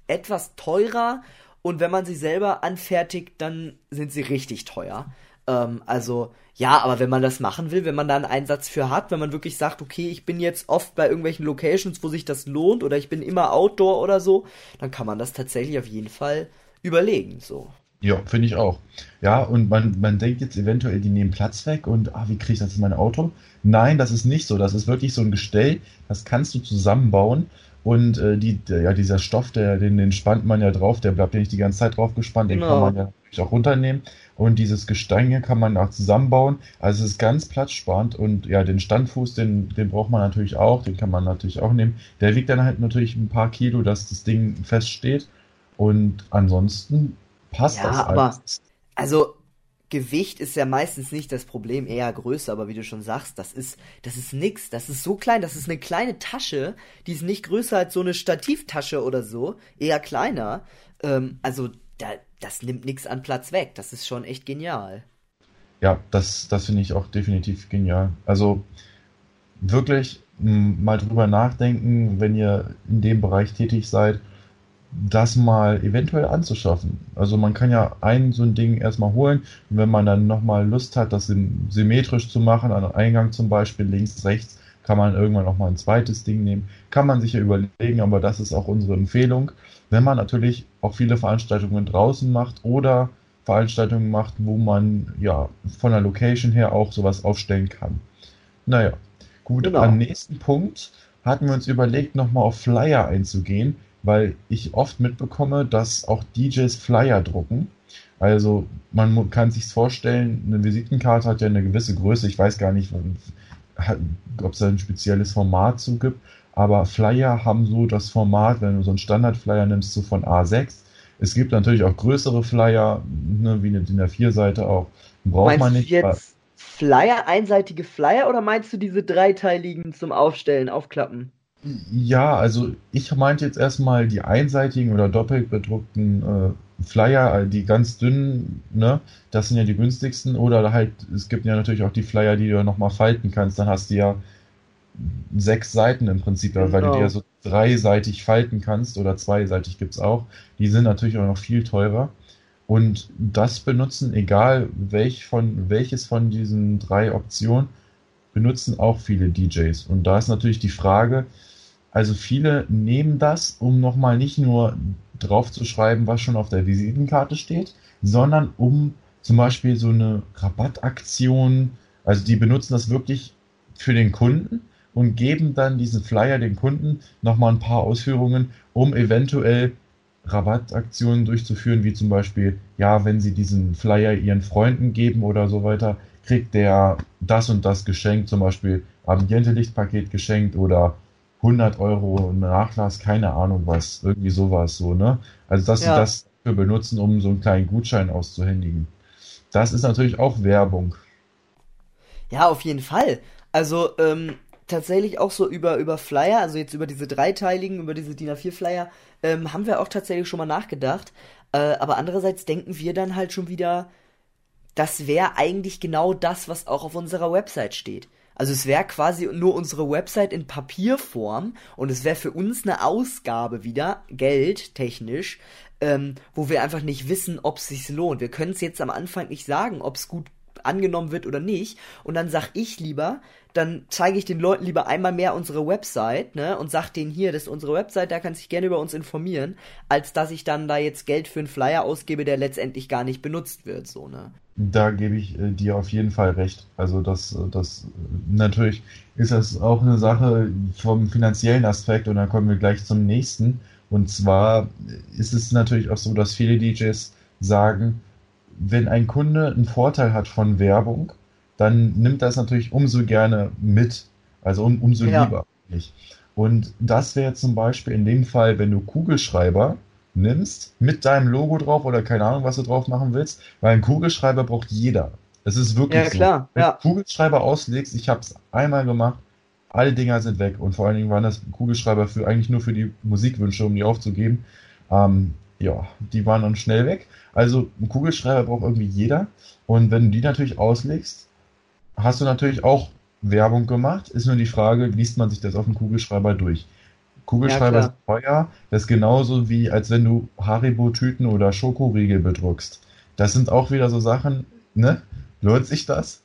etwas teurer und wenn man sie selber anfertigt, dann sind sie richtig teuer. Ähm, also ja, aber wenn man das machen will, wenn man da einen Einsatz für hat, wenn man wirklich sagt, okay, ich bin jetzt oft bei irgendwelchen Locations, wo sich das lohnt oder ich bin immer Outdoor oder so, dann kann man das tatsächlich auf jeden Fall überlegen, so. Ja, finde ich auch. Ja, und man, man denkt jetzt eventuell, die nehmen Platz weg und ah, wie kriege ich das in mein Auto? Nein, das ist nicht so. Das ist wirklich so ein Gestell, das kannst du zusammenbauen. Und äh, die, der, ja, dieser Stoff, der, den, den spannt man ja drauf, der bleibt ja nicht die ganze Zeit drauf gespannt, den kann Genau. man ja natürlich auch runternehmen. Und dieses Gestein hier kann man auch zusammenbauen. Also es ist ganz platzsparend und ja, den Standfuß, den, den braucht man natürlich auch, den kann man natürlich auch nehmen. Der wiegt dann halt natürlich ein paar Kilo, dass das Ding feststeht. Und ansonsten passt Ja, das aber- alles. Also Gewicht ist ja meistens nicht das Problem, eher Größe, aber wie du schon sagst, das ist, das ist nix, das ist so klein, das ist eine kleine Tasche, die ist nicht größer als so eine Stativtasche oder so, eher kleiner. Ähm, also da, das nimmt nix an Platz weg, das ist schon echt genial. Ja, das, das finde ich auch definitiv genial. Also wirklich mal drüber nachdenken, wenn ihr in dem Bereich tätig seid, das mal eventuell anzuschaffen. Also man kann ja ein so ein Ding erstmal holen und wenn man dann nochmal Lust hat, das sym- symmetrisch zu machen, an Eingang zum Beispiel links, rechts, kann man irgendwann noch mal ein zweites Ding nehmen. Kann man sich ja überlegen, aber das ist auch unsere Empfehlung. Wenn man natürlich auch viele Veranstaltungen draußen macht oder Veranstaltungen macht, wo man ja von der Location her auch sowas aufstellen kann. Naja, gut, Genau. am nächsten Punkt hatten wir uns überlegt, nochmal auf Flyer einzugehen, weil ich oft mitbekomme, dass auch DJs Flyer drucken. Also man kann sich vorstellen, eine Visitenkarte hat ja eine gewisse Größe. Ich weiß gar nicht, ob es da ein spezielles Format zu gibt, aber Flyer haben so das Format, wenn du so einen Standard-Flyer nimmst, so von A6. Es gibt natürlich auch größere Flyer, ne, wie eine DIN A4-Seite auch. Braucht Meinst man du nicht. jetzt Flyer, einseitige Flyer oder meinst du diese dreiteiligen zum Aufstellen, Aufklappen? Ja, also ich meinte jetzt erstmal die einseitigen oder doppelt bedruckten äh, Flyer, äh, die ganz dünnen, ne? Das sind ja die günstigsten. Oder halt, es gibt ja natürlich auch die Flyer, die du nochmal falten kannst. Dann hast du ja sechs Seiten im Prinzip, weil du Genau. die ja so dreiseitig falten kannst oder zweiseitig gibt's auch. Die sind natürlich auch noch viel teurer. Und das benutzen, egal welch von, welches von diesen drei Optionen, benutzen auch viele DJs. Und da ist natürlich die Frage, also viele nehmen das, um nochmal nicht nur drauf zu schreiben, was schon auf der Visitenkarte steht, sondern um zum Beispiel so eine Rabattaktion, also die benutzen das wirklich für den Kunden und geben dann diesen Flyer den Kunden nochmal ein paar Ausführungen, um eventuell Rabattaktionen durchzuführen, wie zum Beispiel, ja, wenn sie diesen Flyer ihren Freunden geben oder so weiter, kriegt der das und das geschenkt, zum Beispiel Ambiente-Lichtpaket geschenkt oder 100 Euro Nachlass, keine Ahnung was, irgendwie sowas so, ne? Also, dass Ja. sie das für benutzen, um so einen kleinen Gutschein auszuhändigen. Das ist natürlich auch Werbung. Ja, auf jeden Fall. Also, ähm, tatsächlich auch so über, über Flyer, also jetzt über diese dreiteiligen, über diese DIN A4 Flyer, ähm, haben wir auch tatsächlich schon mal nachgedacht. Äh, aber andererseits denken wir dann halt schon wieder, das wäre eigentlich genau das, was auch auf unserer Website steht. Also es wäre quasi nur unsere Website in Papierform und es wäre für uns eine Ausgabe wieder, geldtechnisch, ähm, wo wir einfach nicht wissen, ob es sich lohnt. Wir können es jetzt am Anfang nicht sagen, ob es gut angenommen wird oder nicht. Und dann sag ich lieber, dann zeige ich den Leuten lieber einmal mehr unsere Website, ne, und sag denen hier, das ist unsere Website, da kannst du dich gerne über uns informieren, als dass ich dann da jetzt Geld für einen Flyer ausgebe, der letztendlich gar nicht benutzt wird, so, ne. Da gebe ich äh, dir auf jeden Fall recht. Also das, äh, das äh, natürlich ist das auch eine Sache vom finanziellen Aspekt und dann kommen wir gleich zum nächsten. Und zwar ist es natürlich auch so, dass viele DJs sagen, wenn ein Kunde einen Vorteil hat von Werbung, dann nimmt das natürlich umso gerne mit. Also um, umso Ja. lieber. Nicht? Und das wäre zum Beispiel in dem Fall, wenn du Kugelschreiber nimmst, mit deinem Logo drauf oder keine Ahnung, was du drauf machen willst, weil ein Kugelschreiber braucht jeder. Es ist wirklich Ja, so. klar, Wenn ja. du Kugelschreiber auslegst, ich habe es einmal gemacht, alle Dinger sind weg und vor allen Dingen waren das Kugelschreiber für eigentlich nur für die Musikwünsche, um die aufzugeben. Ähm, ja, die waren dann schnell weg. Also ein Kugelschreiber braucht irgendwie jeder und wenn du die natürlich auslegst, hast du natürlich auch Werbung gemacht. Ist nur die Frage, liest man sich das auf dem Kugelschreiber durch? Kugelschreiber Ja, sind teuer. Das ist genauso wie, als wenn du Haribo-Tüten oder Schokoriegel bedruckst. Das sind auch wieder so Sachen, ne? Lohnt sich das?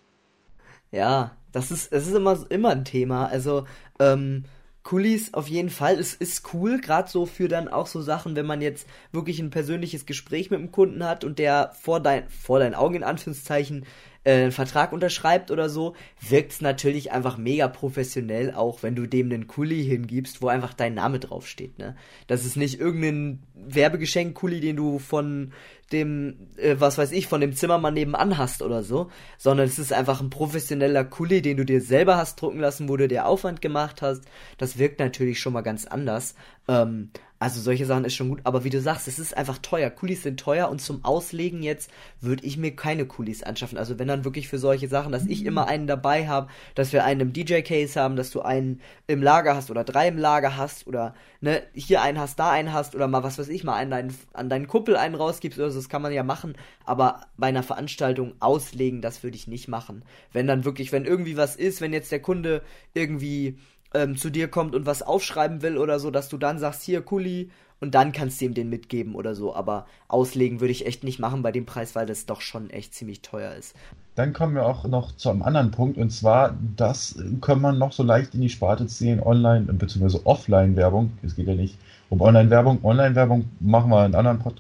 Ja, das ist, es ist immer, immer ein Thema. Also, ähm, Kulis auf jeden Fall. Es ist cool, gerade so für dann auch so Sachen, wenn man jetzt wirklich ein persönliches Gespräch mit dem Kunden hat und der vor dein, vor deinen Augen in Anführungszeichen äh, einen Vertrag unterschreibt oder so, wirkt's natürlich einfach mega professionell, auch wenn du dem einen Kuli hingibst, wo einfach dein Name draufsteht, ne? Das ist nicht irgendein Werbegeschenk-Kuli, den du von dem, äh, was weiß ich, von dem Zimmermann nebenan hast oder so, sondern es ist einfach ein professioneller Kuli, den du dir selber hast drucken lassen, wo du dir Aufwand gemacht hast. Das wirkt natürlich schon mal ganz anders. Ähm, also solche Sachen ist schon gut, aber wie du sagst, es ist einfach teuer. Kulis sind teuer und zum Auslegen jetzt würde ich mir keine Kulis anschaffen. Also wenn dann wirklich für solche Sachen, dass ich immer einen dabei habe, dass wir einen im DJ-Case haben, dass du einen im Lager hast oder drei im Lager hast oder ne, hier einen hast, da einen hast oder mal was weiß ich, mal einen deinen, an deinen Kumpel einen rausgibst oder so, das kann man ja machen, aber bei einer Veranstaltung auslegen, das würde ich nicht machen. Wenn dann wirklich, wenn irgendwie was ist, wenn jetzt der Kunde irgendwie ähm, zu dir kommt und was aufschreiben will oder so, dass du dann sagst, hier, Kuli, und dann kannst du ihm den mitgeben oder so. Aber auslegen würde ich echt nicht machen bei dem Preis, weil das doch schon echt ziemlich teuer ist. Dann kommen wir auch noch zu einem anderen Punkt und zwar, das kann man noch so leicht in die Sparte ziehen, Online- bzw. Offline-Werbung. Es geht ja nicht um Online-Werbung. Online-Werbung machen wir in einer anderen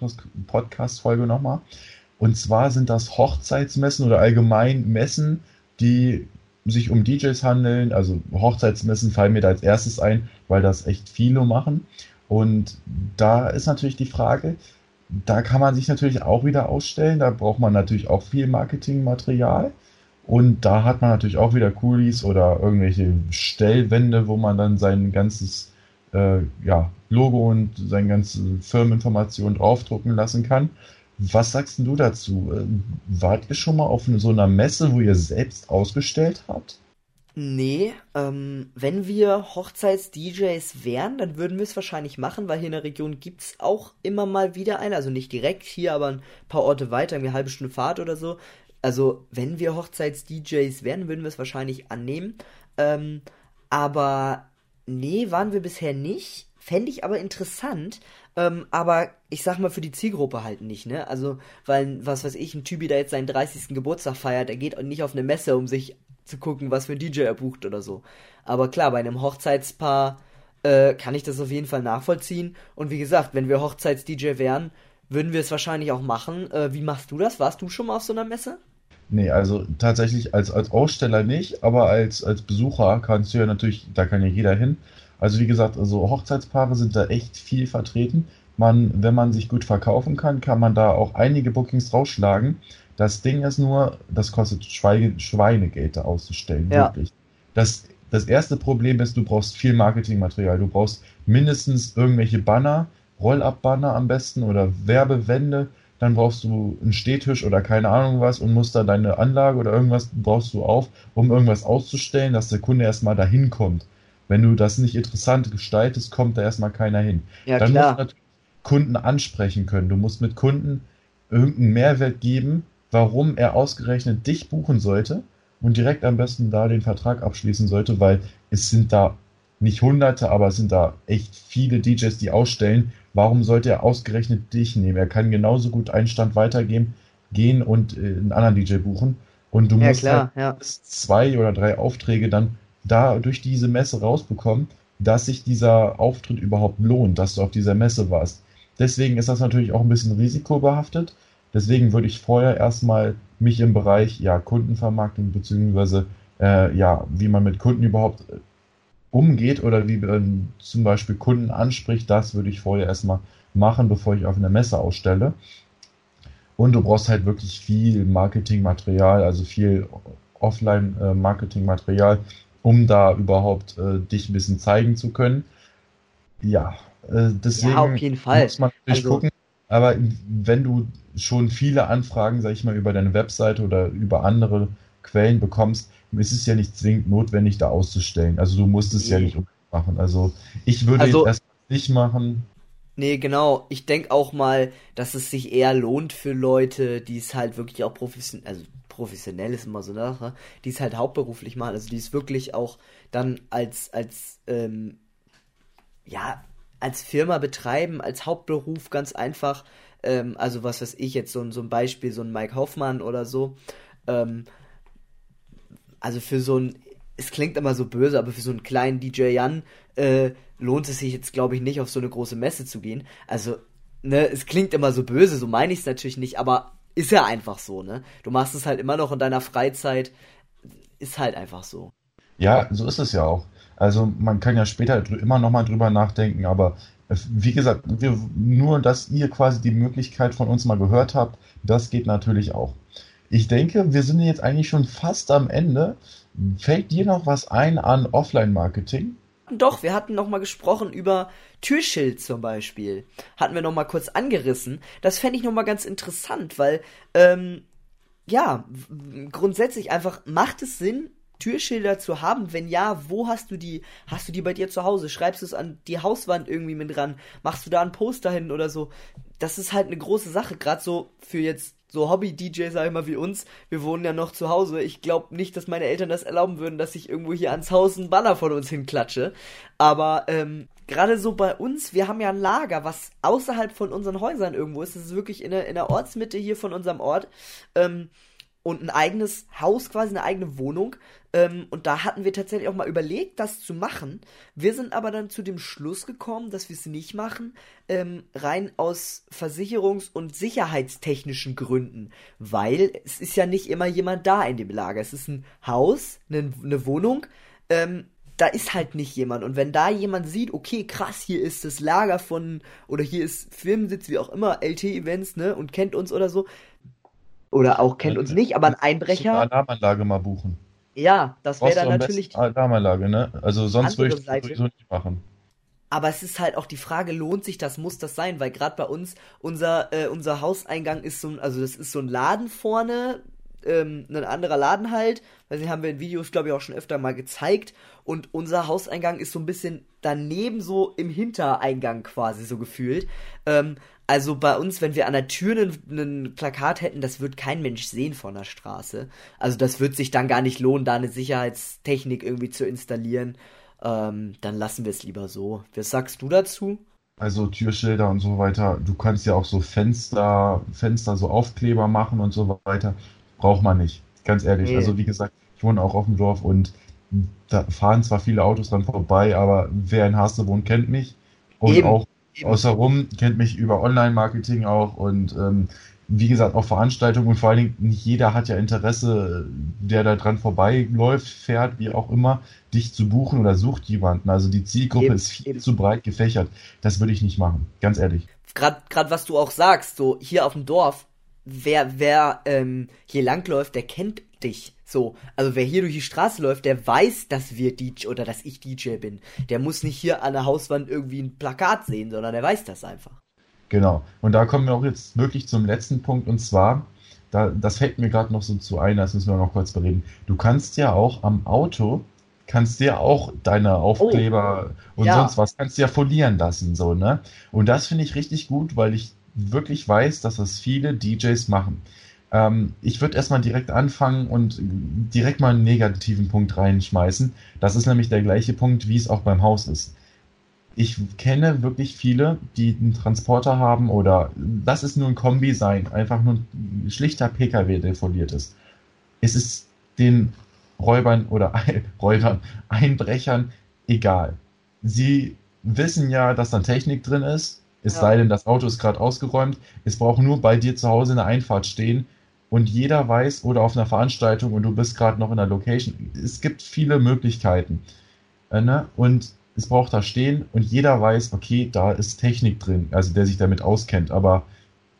Podcast-Folge nochmal. Und zwar sind das Hochzeitsmessen oder allgemein Messen, die sich um DJs handeln. Also Hochzeitsmessen fallen mir da als erstes ein, weil das echt viele machen. Und da ist natürlich die Frage, da kann man sich natürlich auch wieder ausstellen. Da braucht man natürlich auch viel Marketingmaterial. Und da hat man natürlich auch wieder Coolies oder irgendwelche Stellwände, wo man dann sein ganzes äh, ja, Logo und seine ganze Firmeninformation draufdrucken lassen kann. Was sagst du dazu? Äh, wart ihr schon mal auf so einer Messe, wo ihr selbst ausgestellt habt? Nee, ähm, wenn wir Hochzeits-DJs wären, dann würden wir es wahrscheinlich machen, weil hier in der Region gibt's auch immer mal wieder eine, also nicht direkt hier, aber ein paar Orte weiter, eine halbe Stunde Fahrt oder so. Also, wenn wir Hochzeits-DJs wären, würden wir es wahrscheinlich annehmen. Ähm, aber nee, waren wir bisher nicht. Fände ich aber interessant, ähm, aber ich sag mal für die Zielgruppe halt nicht, ne? Also, weil, was weiß ich, ein Typi, der jetzt seinen 30. Geburtstag feiert, der geht nicht auf eine Messe, um sich zu gucken, was für ein DJ er bucht oder so. Aber klar, bei einem Hochzeitspaar äh, kann ich das auf jeden Fall nachvollziehen. Und wie gesagt, wenn wir Hochzeits-DJ wären, würden wir es wahrscheinlich auch machen. Äh, wie machst du das? Warst du schon mal auf so einer Messe? Nee, also tatsächlich als, als Aussteller nicht, aber als, als Besucher kannst du ja natürlich, da kann ja jeder hin. Also wie gesagt, also Hochzeitspaare sind da echt viel vertreten. Man, wenn man sich gut verkaufen kann, kann man da auch einige Bookings rausschlagen. Das Ding ist nur, das kostet Schweine, Schweinegeld da auszustellen, Ja. wirklich. Das, das erste Problem ist, du brauchst viel Marketingmaterial. Du brauchst mindestens irgendwelche Banner, Roll-Up-Banner am besten oder Werbewände. Dann brauchst du einen Stehtisch oder keine Ahnung was und musst da deine Anlage oder irgendwas brauchst du auf, um irgendwas auszustellen, dass der Kunde erstmal dahin kommt. Wenn du das nicht interessant gestaltest, kommt da erstmal keiner hin. Ja, Dann musst klar. du natürlich Kunden ansprechen können. Du musst mit Kunden irgendeinen Mehrwert geben, warum er ausgerechnet dich buchen sollte und direkt am besten da den Vertrag abschließen sollte, weil es sind da nicht Hunderte, aber es sind da echt viele DJs, die ausstellen. Warum sollte er ausgerechnet dich nehmen? Er kann genauso gut einen Stand weitergehen gehen und äh, einen anderen DJ buchen. Und du Ja, musst klar, halt ja. zwei oder drei Aufträge dann da durch diese Messe rausbekommen, dass sich dieser Auftritt überhaupt lohnt, dass du auf dieser Messe warst. Deswegen ist das natürlich auch ein bisschen risikobehaftet. Deswegen würde ich vorher erstmal mich im Bereich ja, Kundenvermarktung beziehungsweise äh, ja, wie man mit Kunden überhaupt äh, umgeht oder wie man zum Beispiel Kunden anspricht, das würde ich vorher erstmal machen, bevor ich auf einer Messe ausstelle. Und du brauchst halt wirklich viel Marketingmaterial, also viel Offline-Marketingmaterial, um da überhaupt äh, dich ein bisschen zeigen zu können. Ja, äh, deswegen Ja, auf jeden Fall. muss man natürlich Also- gucken. Aber wenn du schon viele Anfragen, sag ich mal, über deine Webseite oder über andere Quellen bekommst, ist es ja nicht zwingend notwendig, da auszustellen. Also du musst es ja Nee. nicht unbedingt machen. Also ich würde Also- erstmal nicht machen. Nee, genau. Ich denke auch mal, dass es sich eher lohnt für Leute, die es halt wirklich auch professionell, also professionell ist immer so eine Sache, die es halt hauptberuflich machen, also die es wirklich auch dann als, als, ähm, ja, als Firma betreiben, als Hauptberuf ganz einfach. Ähm, also was weiß ich jetzt, so, ein- so ein Beispiel, so ein Mike Hoffmann oder so. Ähm, also für so ein, es klingt immer so böse, aber für so einen kleinen DJ Jan äh, lohnt es sich jetzt, glaube ich, nicht auf so eine große Messe zu gehen. Also, ne, es klingt immer so böse, so meine ich es natürlich nicht, aber ist ja einfach so, ne? Du machst es halt immer noch in deiner Freizeit, ist halt einfach so. Ja, so ist es ja auch. Also man kann ja später immer noch mal drüber nachdenken, aber äh, wie gesagt, wir, nur, dass ihr quasi die Möglichkeit von uns mal gehört habt, das geht natürlich auch. Ich denke, wir sind jetzt eigentlich schon fast am Ende. Fällt dir noch was ein an Offline-Marketing? Doch, wir hatten noch mal gesprochen über Türschild zum Beispiel. Hatten wir noch mal kurz angerissen. Das fände ich noch mal ganz interessant, weil, ähm, ja, grundsätzlich einfach, macht es Sinn, Türschilder zu haben? Wenn ja, wo hast du die? Hast du die bei dir zu Hause? Schreibst du es an die Hauswand irgendwie mit dran? Machst du da ein Poster hin oder so? Das ist halt eine große Sache, gerade so für jetzt so Hobby-DJ, sag ich mal, wie uns, wir wohnen ja noch zu Hause. Ich glaube nicht, dass meine Eltern das erlauben würden, dass ich irgendwo hier ans Haus einen Banner von uns hinklatsche. Aber ähm, gerade so bei uns, wir haben ja ein Lager, was außerhalb von unseren Häusern irgendwo ist. Das ist wirklich in der, in der Ortsmitte hier von unserem Ort. Ähm, und ein eigenes Haus, quasi eine eigene Wohnung. Ähm, und da hatten wir tatsächlich auch mal überlegt, das zu machen. Wir sind aber dann zu dem Schluss gekommen, dass wir es nicht machen, ähm, rein aus versicherungs- und sicherheitstechnischen Gründen. Weil es ist ja nicht immer jemand da in dem Lager. Es ist ein Haus, eine, eine Wohnung. Ähm, da ist halt nicht jemand. Und wenn da jemand sieht, okay, krass, hier ist das Lager von, oder hier ist Firmensitz, wie auch immer, LT-Events, ne, und kennt uns oder so, oder auch kennt uns nicht, aber ein Einbrecher. Alarmanlage mal buchen. Ja, das wäre dann natürlich. Alarmanlage, ne? Also sonst würde ich das sowieso nicht machen. Aber es ist halt auch die Frage, lohnt sich das, muss das sein? Weil gerade bei uns, unser, äh, unser Hauseingang ist so ein, also das ist so ein Laden vorne, ähm, ein anderer Laden halt. Weil den haben wir in Videos, glaube ich, auch schon öfter mal gezeigt. Und unser Hauseingang ist so ein bisschen daneben, so im Hintereingang quasi so gefühlt. Ähm, also bei uns, wenn wir an der Tür ein Plakat hätten, das wird kein Mensch sehen von der Straße. Also das wird sich dann gar nicht lohnen, da eine Sicherheitstechnik irgendwie zu installieren. Ähm, dann lassen wir es lieber so. Was sagst du dazu? Also Türschilder und so weiter. Du kannst ja auch so Fenster, Fenster, so Aufkleber machen und so weiter. Braucht man nicht. Ganz ehrlich. Nee. Also wie gesagt, ich wohne auch auf dem Dorf und da fahren zwar viele Autos dran vorbei, aber wer in Haste wohnt, kennt mich. Und Eben, auch eben. außerrum kennt mich über Online-Marketing auch und ähm, wie gesagt auch Veranstaltungen und vor allen Dingen nicht jeder hat ja Interesse, der da dran vorbeiläuft, fährt, wie auch immer, dich zu buchen oder sucht jemanden. Also die Zielgruppe Eben, ist viel eben. zu breit gefächert. Das würde ich nicht machen, ganz ehrlich. Gerade gerade was du auch sagst, so hier auf dem Dorf, wer wer ähm, hier langläuft, der kennt dich. So, also wer hier durch die Straße läuft, der weiß, dass wir DJ oder dass ich DJ bin. Der muss nicht hier an der Hauswand irgendwie ein Plakat sehen, sondern der weiß das einfach. Genau. Und da kommen wir auch jetzt wirklich zum letzten Punkt und zwar, da, das fällt mir gerade noch so zu ein, das müssen wir noch kurz bereden. Du kannst ja auch am Auto, kannst dir auch deine Aufkleber und ja. sonst was, kannst dir ja folieren lassen, so, ne? Und das finde ich richtig gut, weil ich wirklich weiß, dass das viele DJs machen. Ähm, ich würde erstmal direkt anfangen und direkt mal einen negativen Punkt reinschmeißen. Das ist nämlich der gleiche Punkt, wie es auch beim Haus ist ich kenne wirklich viele, die einen Transporter haben oder lass es nur ein Kombi sein, einfach nur ein schlichter PKW, der foliert ist. Es ist den Räubern oder Räubern, Einbrechern egal. Sie wissen ja, dass da Technik drin ist, es Ja. sei denn, das Auto ist gerade ausgeräumt. Es braucht nur bei dir zu Hause eine Einfahrt stehen und jeder weiß oder auf einer Veranstaltung und du bist gerade noch in der Location. Es gibt viele Möglichkeiten. Äh, ne? Und es braucht da stehen und jeder weiß, okay, da ist Technik drin, also der sich damit auskennt. Aber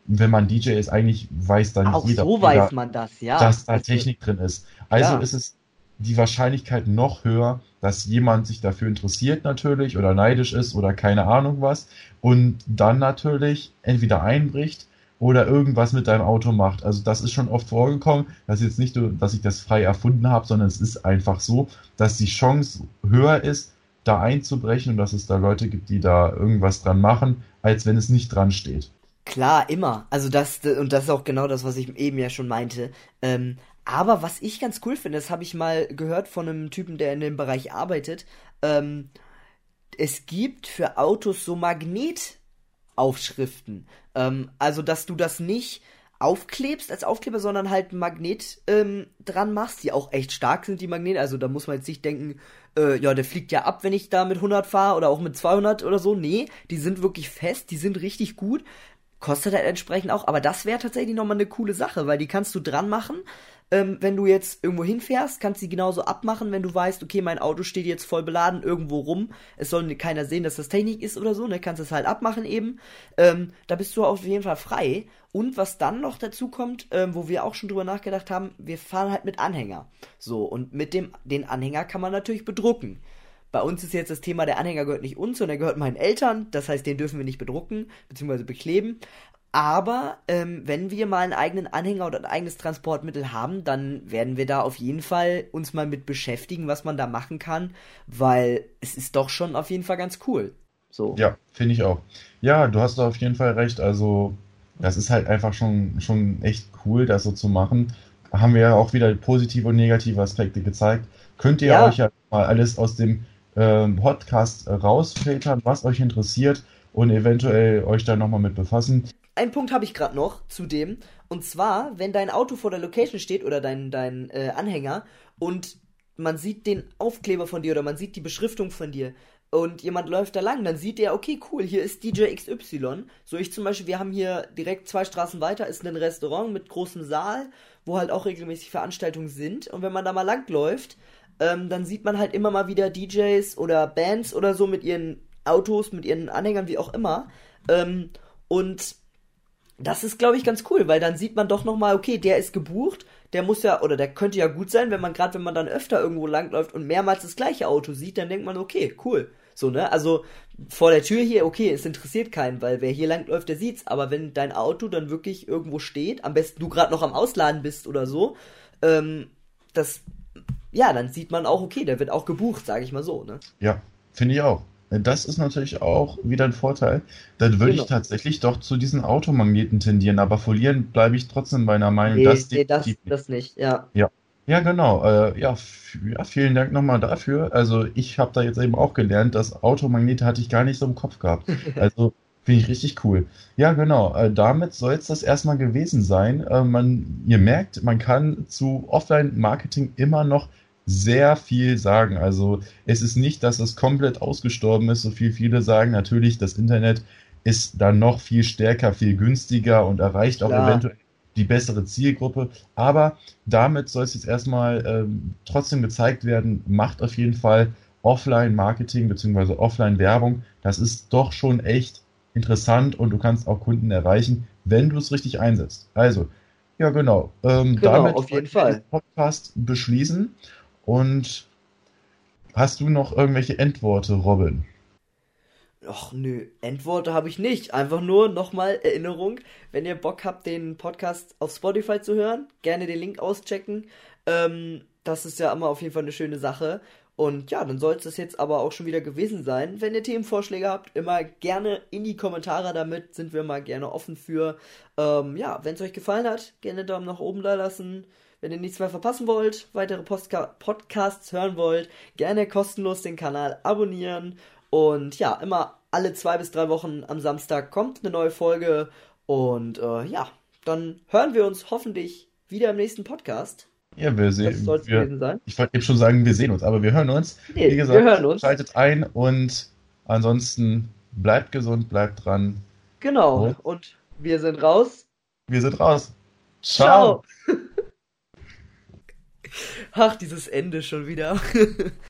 wenn man DJ ist, eigentlich weiß dann Auch jeder, so jeder weiß man das, ja. dass da Also, Technik drin ist. Also Klar. ist es die Wahrscheinlichkeit noch höher, dass jemand sich dafür interessiert natürlich oder neidisch ist oder keine Ahnung was und dann natürlich entweder einbricht oder irgendwas mit deinem Auto macht. Also das ist schon oft vorgekommen. Das ist jetzt nicht nur, dass ich das frei erfunden habe, sondern es ist einfach so, dass die Chance höher ist, da einzubrechen und dass es da Leute gibt, die da irgendwas dran machen, als wenn es nicht dran steht. Klar, immer. Also das, und das ist auch genau das, was ich eben ja schon meinte. Ähm, aber was ich ganz cool finde, das habe ich mal gehört von einem Typen, der in dem Bereich arbeitet. Ähm, es gibt für Autos so Magnetaufschriften. Ähm, also, dass du das nicht aufklebst als Aufkleber, sondern halt ein Magnet ähm, dran machst, die auch echt stark sind, die Magnete. Also da muss man jetzt nicht denken, äh, ja, der fliegt ja ab, wenn ich da mit 100 fahre oder auch mit 200 oder so. Nee, die sind wirklich fest, die sind richtig gut. Kostet halt entsprechend auch, aber das wäre tatsächlich nochmal eine coole Sache, weil die kannst du dran machen. Ähm, wenn du jetzt irgendwo hinfährst, kannst du die genauso abmachen, wenn du weißt, okay, mein Auto steht jetzt voll beladen irgendwo rum. Es soll keiner sehen, dass das Technik ist oder so, ne? Kannst es halt abmachen eben. Ähm, da bist du auf jeden Fall frei. Und was dann noch dazu kommt, ähm, wo wir auch schon drüber nachgedacht haben, wir fahren halt mit Anhänger. So, und mit dem, den Anhänger kann man natürlich bedrucken. Bei uns ist jetzt das Thema, der Anhänger gehört nicht uns, sondern der gehört meinen Eltern. Das heißt, den dürfen wir nicht bedrucken, beziehungsweise bekleben. Aber ähm, wenn wir mal einen eigenen Anhänger oder ein eigenes Transportmittel haben, dann werden wir da auf jeden Fall uns mal mit beschäftigen, was man da machen kann, weil es ist doch schon auf jeden Fall ganz cool. So. Ja, finde ich auch. Ja, du hast da auf jeden Fall recht. Also das ist halt einfach schon, schon echt cool, das so zu machen. Haben wir ja auch wieder positive und negative Aspekte gezeigt. Könnt ihr Ja. euch ja mal alles aus dem ähm, Podcast rausfiltern, was euch interessiert und eventuell euch da nochmal mit befassen. Einen Punkt habe ich gerade noch zu dem. Und zwar, wenn dein Auto vor der Location steht oder dein, dein äh, Anhänger und man sieht den Aufkleber von dir oder man sieht die Beschriftung von dir und jemand läuft da lang, dann sieht er, okay, cool, hier ist DJ XY. So ich zum Beispiel, wir haben hier direkt zwei Straßen weiter, ist ein Restaurant mit großem Saal, wo halt auch regelmäßig Veranstaltungen sind. Und wenn man da mal langläuft, ähm, dann sieht man halt immer mal wieder DJs oder Bands oder so mit ihren Autos, mit ihren Anhängern, wie auch immer. Ähm, und das ist, glaube ich, ganz cool, weil dann sieht man doch nochmal, okay, der ist gebucht, der muss ja, oder der könnte ja gut sein, wenn man gerade, wenn man dann öfter irgendwo langläuft und mehrmals das gleiche Auto sieht, dann denkt man, okay, cool. So, ne? Also vor der Tür hier, okay, es interessiert keinen, weil wer hier langläuft, der sieht's. Aber wenn dein Auto dann wirklich irgendwo steht, am besten du gerade noch am Ausladen bist oder so, ähm, das, ja, dann sieht man auch, okay, der wird auch gebucht, sage ich mal so, ne? Ja, finde ich auch. Das ist natürlich auch wieder ein Vorteil. Dann würde Genau. ich tatsächlich doch zu diesen Automagneten tendieren, aber verlieren bleibe ich trotzdem meiner Meinung, Nee, dass nee, das, das nicht, ja. Ja, genau. Äh, ja, ja, vielen Dank nochmal dafür. Also ich habe da jetzt eben auch gelernt, dass Automagnete hatte ich gar nicht so im Kopf gehabt. Also finde ich richtig cool. Ja, genau. Äh, damit soll es das erstmal gewesen sein. Äh, man, ihr merkt, man kann zu Offline-Marketing immer noch sehr viel sagen. Also es ist nicht, dass es komplett ausgestorben ist, so viel viele sagen. Natürlich, das Internet ist dann noch viel stärker, viel günstiger und erreicht auch Klar. eventuell die bessere Zielgruppe. Aber damit soll es jetzt erstmal ähm, trotzdem gezeigt werden, macht auf jeden Fall Offline-Marketing bzw. Offline-Werbung. Das ist doch schon echt interessant und du kannst auch Kunden erreichen, wenn du es richtig einsetzt. Also, ja genau. Ähm, Genau, damit auf jeden Fall. Podcast beschließen. Und hast du noch irgendwelche Endworte, Robin? Och nö, Endworte habe ich nicht. Einfach nur nochmal Erinnerung, wenn ihr Bock habt, den Podcast auf Spotify zu hören, gerne den Link auschecken. Ähm, das ist ja immer auf jeden Fall eine schöne Sache. Und ja, dann soll es das jetzt aber auch schon wieder gewesen sein. Wenn ihr Themenvorschläge habt, immer gerne in die Kommentare damit, sind wir mal gerne offen für. Ähm, ja, wenn es euch gefallen hat, gerne Daumen nach oben da lassen. Wenn ihr nichts mehr verpassen wollt, weitere Postka Podcasts hören wollt, gerne kostenlos den Kanal abonnieren. Und ja, immer alle zwei bis drei Wochen am Samstag kommt eine neue Folge. Und äh, ja, dann hören wir uns hoffentlich wieder im nächsten Podcast. Ja, wir sehen. sein. ich wollte eben schon sagen, wir sehen uns, aber wir hören uns. Nee, Wie gesagt, wir hören uns. schaltet ein und ansonsten bleibt gesund, bleibt dran. Genau. Und? Und wir sind raus. Wir sind raus. Ciao. Ach, dieses Ende schon wieder.